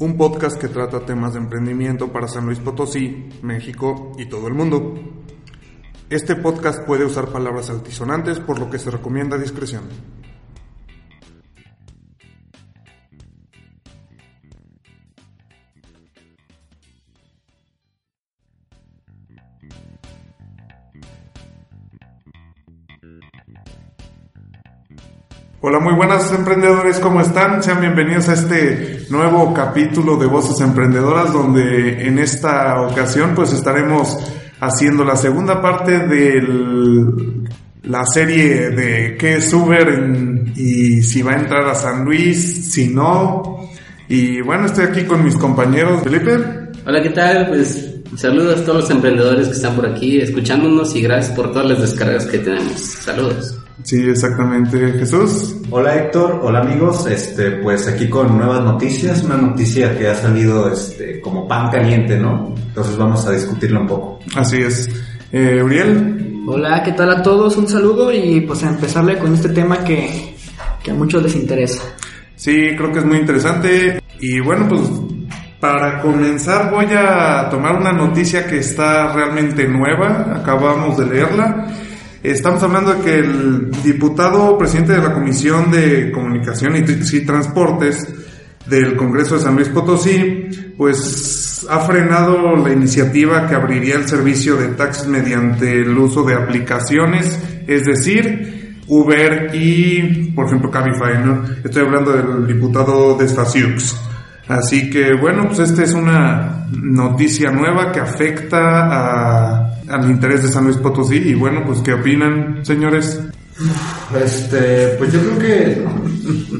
un podcast que trata temas de emprendimiento para San Luis Potosí, México y todo el mundo. Este podcast puede usar palabras altisonantes, por lo que se recomienda discreción. Hola, muy buenas emprendedores, ¿cómo están? Sean bienvenidos a este nuevo capítulo de Voces Emprendedoras, donde en esta ocasión pues estaremos haciendo la segunda parte de la serie de qué es Uber y si va a entrar a San Luis, si no. Y bueno, estoy aquí con mis compañeros. Felipe. Hola, ¿qué tal? Pues saludos a todos los emprendedores que están por aquí escuchándonos y gracias por todas las descargas que tenemos. Saludos. Sí, exactamente. Jesús. Hola Héctor, hola amigos, este, pues aquí con nuevas noticias, una noticia que ha salido este, como pan caliente, ¿no? Entonces vamos a discutirla un poco. Así es. Eh, Uriel. Hola, ¿qué tal a todos? Un saludo y pues a empezarle con este tema que, que a muchos les interesa. Sí, creo que es muy interesante y bueno, pues para comenzar voy a tomar una noticia que está realmente nueva, acabamos de leerla Estamos hablando de que el diputado presidente de la Comisión de Comunicación y, Transportes del Congreso de San Luis Potosí, pues ha frenado la iniciativa que abriría el servicio de taxis mediante el uso de aplicaciones, es decir, Uber y, por ejemplo, Cabify, ¿no? Estoy hablando del diputado de Stasiux. Así que, bueno, pues esta es una noticia nueva que afecta a al interés de San Luis Potosí. Y bueno, pues ¿qué opinan, señores? Este, pues yo creo que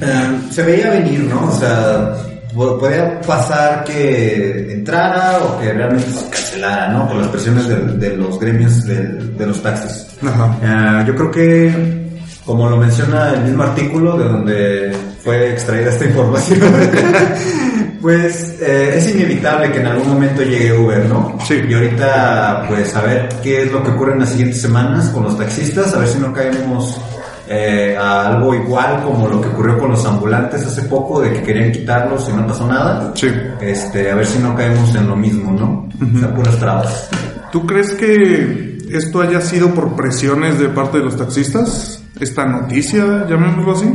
eh, se veía venir, ¿no? O sea, podía pasar que entrara o que realmente se cancelara, ¿no? Por las presiones de, los gremios de, los taxis. Ajá. Eh, yo creo que, como lo menciona el mismo artículo de donde fue extraída esta información, Pues eh, es inevitable que en algún momento llegue Uber, ¿no? Sí. Y ahorita, pues a ver qué es lo que ocurre en las siguientes semanas con los taxistas, a ver si no caemos eh, a algo igual como lo que ocurrió con los ambulantes hace poco, de que querían quitarlos y no pasó nada. Sí. Este, a ver si no caemos en lo mismo, ¿no? O sea, puras trabas. ¿Tú crees que esto haya sido por presiones de parte de los taxistas? Esta noticia, llamémoslo así.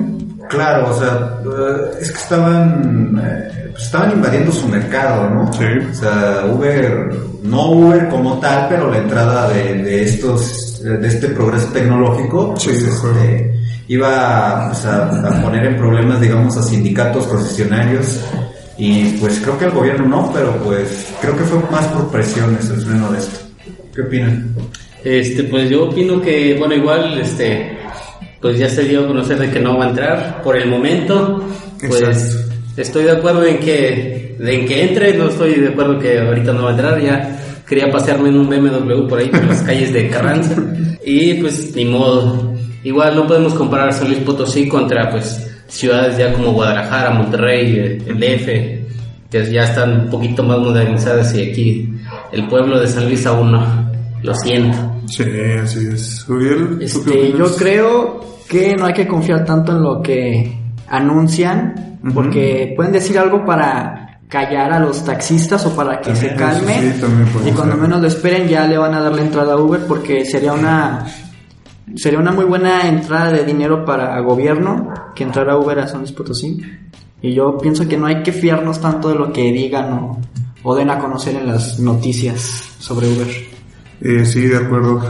Claro, o sea, eh, es que estaban, eh, pues estaban invadiendo su mercado, ¿no? Sí. O sea, Uber, no Uber como tal, pero la entrada de, estos, de este progreso tecnológico, pues este, iba pues, a, poner en problemas, digamos, a sindicatos concesionarios. Y pues creo que el gobierno no, pero pues creo que fue más por presiones el freno de esto. ¿Qué opinan? Este, pues yo opino que, bueno, igual, este, pues ya se dio a conocer de que no va a entrar por el momento. Pues estoy de acuerdo en que, en que entre, no estoy de acuerdo que ahorita no va a entrar, ya quería pasearme en un BMW por ahí por las calles de Carranza y pues ni modo. Igual no podemos comparar San Luis Potosí contra pues ciudades ya como Guadalajara, Monterrey, el DF, que ya están un poquito más modernizadas y aquí el pueblo de San Luis aún no. Lo siento. Sí, así es. este, yo creo que no hay que confiar tanto en lo que anuncian, porque pueden decir algo para callar a los taxistas o para que se calmen. y cuando menos lo esperen ya le van a dar la entrada a Uber porque sería una sería una muy buena entrada de dinero para gobierno que entrar a Uber a San Luis Potosí. Y yo pienso que no hay que fiarnos tanto de lo que digan o, o den a conocer en las noticias sobre Uber. Eh, sí, de acuerdo.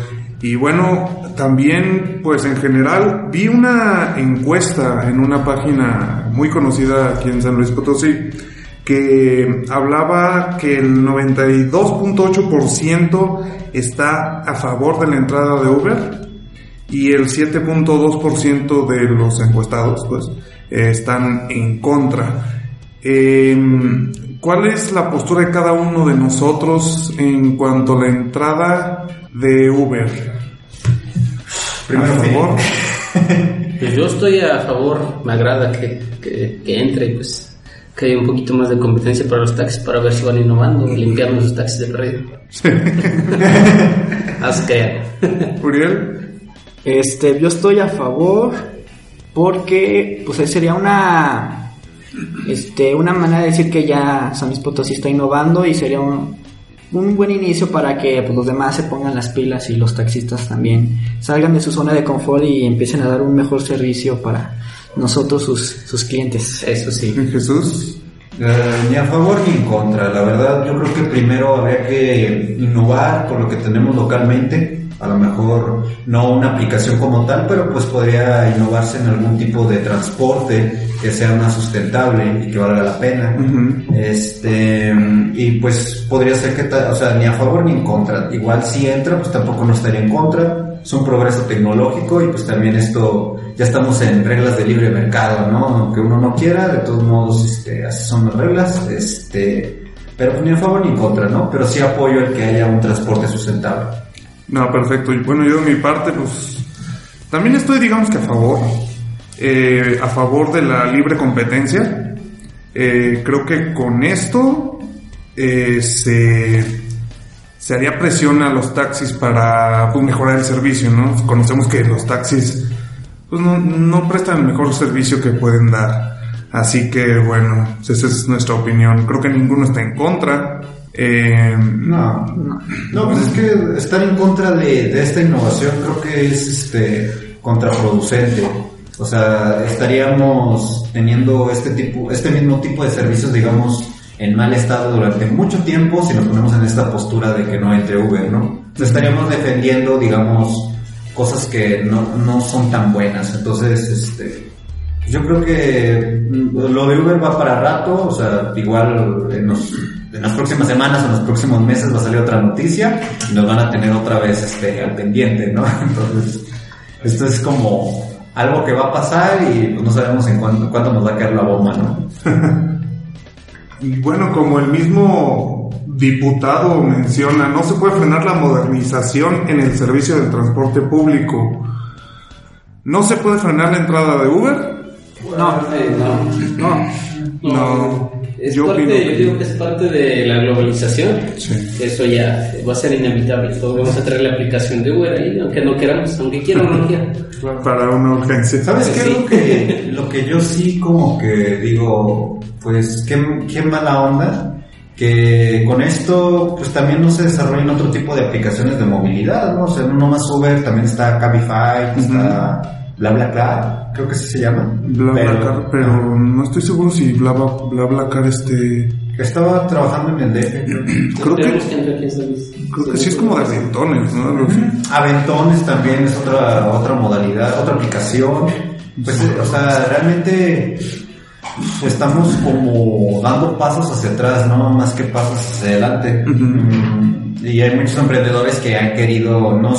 Y bueno, también, pues en general, vi una encuesta en una página muy conocida aquí en San Luis Potosí que hablaba que el 92.8% está a favor de la entrada de Uber y el 7.2% de los encuestados pues están en contra. Em, ¿cuál es la postura de cada uno de nosotros en cuanto a la entrada de Uber? Primero, a favor. Pues yo estoy a favor, me agrada que, que, que entre, pues que haya un poquito más de competencia para los taxis para ver si van innovando, limpiando los taxis de perdido. Haz que. Uriel. Este, yo estoy a favor porque pues sería una este una manera de decir que ya San Luis Potosí está innovando y sería un, un buen inicio para que pues, los demás se pongan las pilas y los taxistas también salgan de su zona de confort y empiecen a dar un mejor servicio para nosotros sus, sus clientes. Eso sí. Jesús. Eh, ni a favor ni en contra. La verdad, yo creo que primero habría que innovar con lo que tenemos localmente. A lo mejor no una aplicación como tal, pero pues podría innovarse en algún tipo de transporte que sea más sustentable y que valga la pena. Este, y pues podría ser que, o sea, ni a favor ni en contra. Igual si entra, pues tampoco no estaría en contra. Es un progreso tecnológico y pues también esto, ya estamos en reglas de libre mercado, ¿no? Aunque uno no quiera, de todos modos, este, así son las reglas, este, pero ni a favor ni en contra, ¿no? Pero sí apoyo el que haya un transporte sustentable. No, perfecto. Bueno, yo de mi parte, pues también estoy, digamos que a favor, eh, a favor de la libre competencia. Eh, creo que con esto eh, se, se haría presión a los taxis para pues, mejorar el servicio, ¿no? Conocemos que los taxis pues, no, no prestan el mejor servicio que pueden dar. Así que bueno, esa es nuestra opinión. Creo que ninguno está en contra. Eh, no, no, pues es que estar en contra de, de, esta innovación creo que es este contraproducente. O sea, estaríamos teniendo este tipo, este mismo tipo de servicios, digamos, en mal estado durante mucho tiempo si nos ponemos en esta postura de que no entre Uber, ¿no? estaríamos defendiendo, digamos, cosas que no, no son tan buenas. Entonces, este, yo creo que lo de Uber va para rato, o sea, igual en los en las próximas semanas o en los próximos meses va a salir otra noticia y nos van a tener otra vez este, al pendiente, ¿no? Entonces, esto es como algo que va a pasar y pues no sabemos en cuánto, cuánto nos va a caer la bomba, ¿no? y bueno, como el mismo diputado menciona, no se puede frenar la modernización en el servicio del transporte público. ¿No se puede frenar la entrada de Uber? No, no, no. no. Es yo, parte, yo digo que es parte de la globalización. Eso ya va a ser inevitable. Todos vamos a traer la aplicación de Uber ahí, aunque no queramos, aunque quieran o no quieran. Para una urgencia. ¿Sabes qué? Lo, que, lo que yo sí como que digo, pues qué, qué mala onda que con esto pues también no se desarrollan otro tipo de aplicaciones de movilidad, ¿no? O sea, no más Uber, también está Cabify, está BlaBlaCar, creo que así se llama. BlaBlaCar, pero, no estoy seguro si BlaBlaCar este... Estaba trabajando en el DF. Creo, que, creo que sí es como de aventones, ¿no? Aventones también es otra, otra modalidad, otra aplicación. Pues, o sea, realmente estamos como dando pasos hacia atrás, ¿no? Más que pasos hacia adelante. Mm, y hay muchos emprendedores que han querido, no,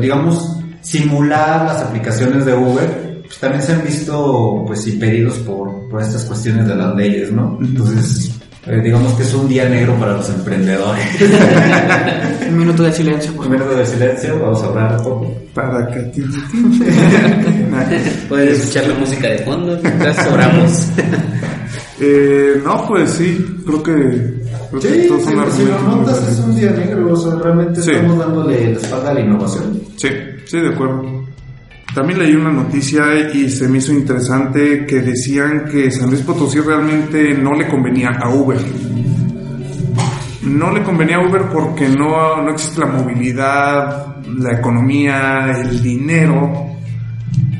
digamos, simular las aplicaciones de Uber, pues también se han visto pues impedidos por, por estas cuestiones de las leyes, ¿no? Entonces, eh, digamos que es un día negro para los emprendedores. un minuto de silencio, por Un minuto de silencio, vamos a hablar un poco. Para que Puedes escuchar la música de fondo, mientras oramos. eh, no, pues sí, creo que sí, sí, si lo notas es un día negro, o sea, realmente estamos dándole la espalda a la innovación. Sí. Sí, de acuerdo. También leí una noticia y se me hizo interesante que decían que San Luis Potosí realmente no le convenía a Uber. No le convenía a Uber porque no, no existe la movilidad, la economía, el dinero,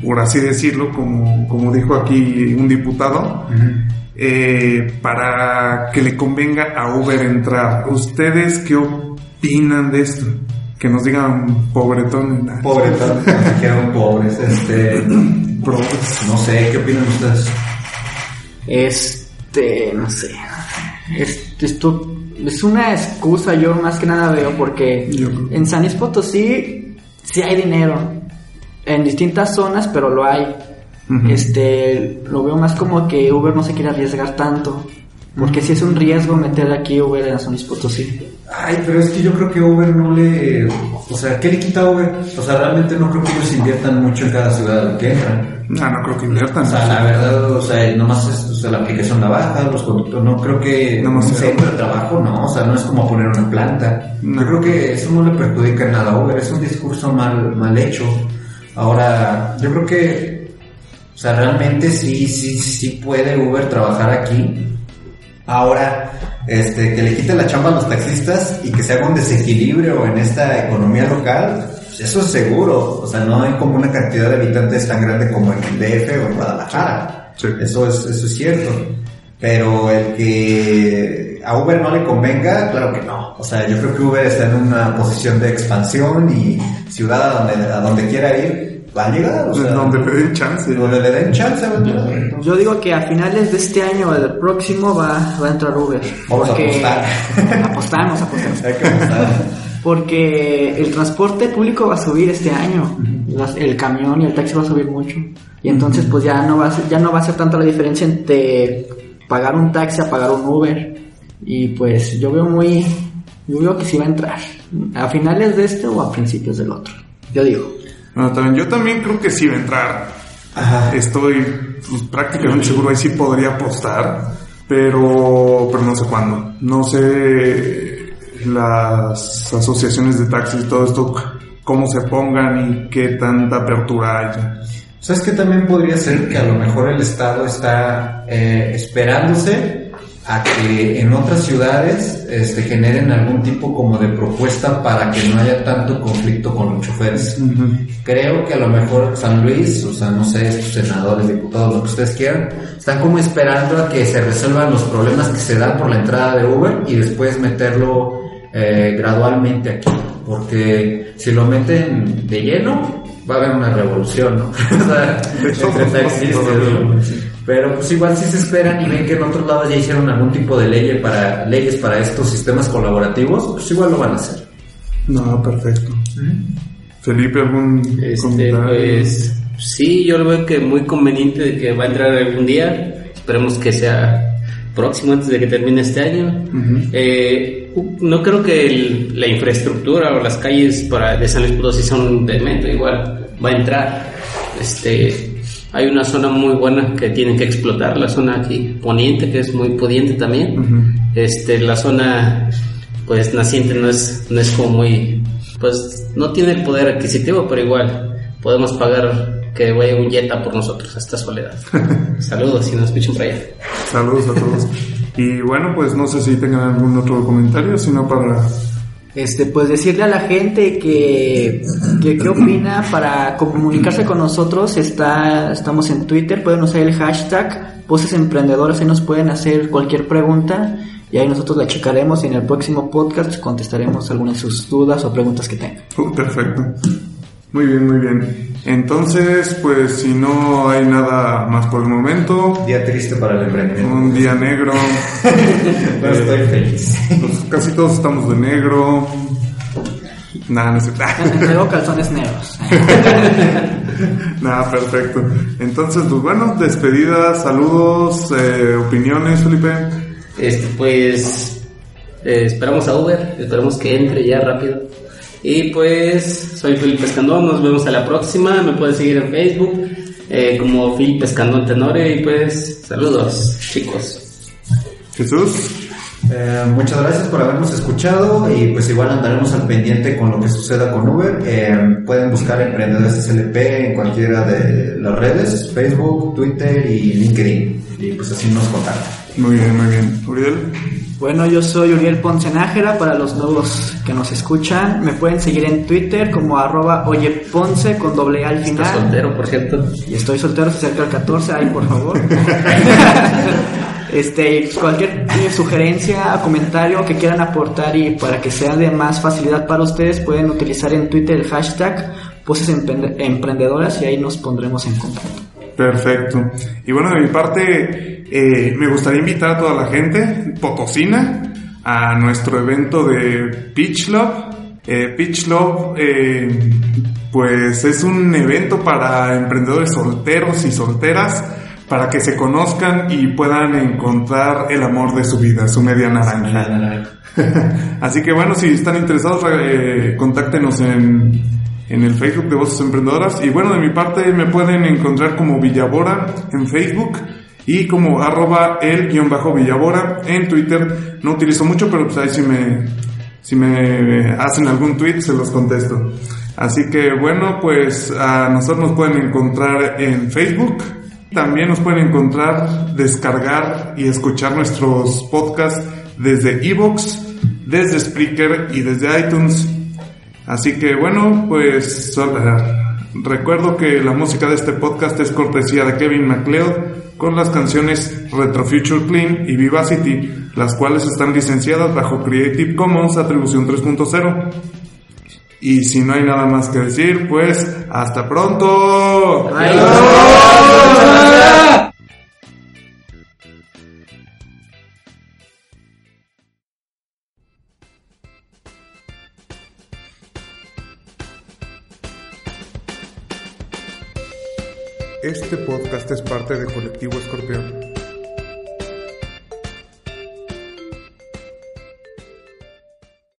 por así decirlo, como, como dijo aquí un diputado, eh, para que le convenga a Uber entrar. ¿Ustedes qué opinan de esto? Que nos digan pobretón. Pobretón, que quedan pobres, este, no sé, ¿qué opinan ustedes? Este, no sé, esto es una excusa, yo más que nada veo, porque en San Luis Potosí sí hay dinero, en distintas zonas, pero lo hay. Este, lo veo más como que Uber no se quiere arriesgar tanto. Porque si es un riesgo meter aquí Uber en San Luis Potosí. Ay, pero es que yo creo que Uber no le... O sea, ¿qué le quita Uber? O sea, realmente no creo que ellos inviertan mucho en cada ciudad que entran. No, no creo que inviertan. O sea, la verdad, o sea, nomás es o sea, la aplicación la baja, los conductores, no creo que no, un centro de trabajo, no, o sea, no es como poner una planta. Yo creo que eso no le perjudica nada a Uber, es un discurso mal, mal hecho. Ahora, yo creo que, o sea, realmente sí, sí, sí puede Uber trabajar aquí. Ahora, este, que le quite la chamba a los taxistas y que se haga un desequilibrio en esta economía local, pues eso es seguro. O sea, no hay como una cantidad de habitantes tan grande como en el DF o en Guadalajara. Eso, es, eso es cierto. Pero el que a Uber no le convenga, claro que no. O sea, yo creo que Uber está en una posición de expansión y ciudad a donde, a donde quiera ir, va a llegar. O sea, donde le den chance. Donde le den chance Yo digo que a finales de este año o del próximo va, va a entrar Uber. Vamos a apostar. apostamos, apostamos. Hay que apostar. Porque el transporte público va a subir este año. El camión y el taxi va a subir mucho. Y entonces pues ya no va a ser, ya no va a ser tanta la diferencia entre pagar un taxi a pagar un Uber. Y pues yo veo muy... Yo veo que sí va a entrar. A finales de este o a principios del otro. Yo digo. También, yo también creo que sí va a entrar. Estoy pues, prácticamente seguro ahí sí podría apostar, pero, pero no sé cuándo. No sé las asociaciones de taxis y todo esto, cómo se pongan y qué tanta apertura haya. ¿Sabes que también podría ser que a lo mejor el Estado está eh, esperándose a que en otras ciudades este, generen algún tipo como de propuesta para que no haya tanto conflicto con los choferes. Creo que a lo mejor San Luis, o sea, no sé, sus senadores, diputados, lo que ustedes quieran, están como esperando a que se resuelvan los problemas que se dan por la entrada de Uber y después meterlo eh, gradualmente aquí. Porque si lo meten de lleno, va a haber una revolución, ¿no? o sea, entre taxistas. Pero pues igual si se esperan y ven que en otros lados ya hicieron algún tipo de ley para, leyes para estos sistemas colaborativos, pues igual lo van a hacer. No, perfecto. Felipe, ¿algún este, Pues sí, yo lo veo que muy conveniente de que va a entrar algún día. Esperemos que sea próximo antes de que termine este año. Eh, no creo que la infraestructura o las calles para de San Luis Potosí son de metro, igual va a entrar. Este, hay una zona muy buena que tienen que explotar, la zona aquí poniente, que es muy pudiente también. Este, la zona, pues, naciente no es, no es como muy, pues, no tiene el poder adquisitivo, pero igual podemos pagar que vaya un Jetta por nosotros a esta soledad. Saludos si nos escuchan por allá. Saludos a todos. Y bueno, pues no sé si tengan algún otro comentario, sino para este, pues decirle a la gente que, que qué opina para comunicarse con nosotros. Está, estamos en Twitter, pueden usar el hashtag Voces Emprendedoras, ahí nos pueden hacer cualquier pregunta y ahí nosotros la checaremos y en el próximo podcast contestaremos algunas de sus dudas o preguntas que tengan. Uh, perfecto. Muy bien, muy bien. Entonces, pues si no hay nada más por el momento. Día triste para el emprendimiento. Un día negro. Pero estoy feliz. Pues casi todos estamos de negro. Nada, no sé. Traigo calzones negros. Nada, perfecto. Entonces, pues bueno, despedidas, saludos, eh, opiniones, Felipe. Este, pues eh, esperamos a Uber, esperamos que entre ya rápido. Y pues soy Felipe Escandón, nos vemos a la próxima, me pueden seguir en Facebook eh, como Felipe Escandón Tenore y pues saludos chicos. Jesús. Eh, muchas gracias por habernos escuchado y pues igual andaremos al pendiente con lo que suceda con Uber. Eh, pueden buscar Emprendedores SLP en cualquiera de las redes, Facebook, Twitter y LinkedIn. Y pues así nos contactan. Muy bien, muy bien. Uriel. Bueno, yo soy Uriel Ponce Nájera, para los nuevos que nos escuchan. Me pueden seguir en Twitter como arroba oyeponce con doble al final. Estoy soltero, por cierto. Y estoy soltero, se acerca al 14, ahí por favor. este, pues, cualquier sugerencia, comentario que quieran aportar y para que sea de más facilidad para ustedes, pueden utilizar en Twitter el hashtag Voces Emprendedoras y ahí nos pondremos en contacto. Perfecto. Y bueno, de mi parte, eh, me gustaría invitar a toda la gente potosina a nuestro evento de Pitch Love. Eh, Pitch Love, eh, pues es un evento para emprendedores solteros y solteras para que se conozcan y puedan encontrar el amor de su vida, su media naranja. Así que bueno, si están interesados, eh, contáctenos en, en el Facebook de Voces Emprendedoras. Y bueno, de mi parte me pueden encontrar como Villabora en Facebook y como arroba el-villabora en Twitter. No utilizo mucho, pero pues ahí si me, si me hacen algún tweet se los contesto. Así que bueno, pues a nosotros nos pueden encontrar en Facebook. También nos pueden encontrar, descargar y escuchar nuestros podcasts desde Evox, desde Spreaker y desde iTunes. Así que bueno, pues recuerdo que la música de este podcast es cortesía de Kevin MacLeod con las canciones Retro Future Clean y Vivacity, las cuales están licenciadas bajo Creative Commons Atribución 3.0. Y si no hay nada más que decir, pues hasta pronto.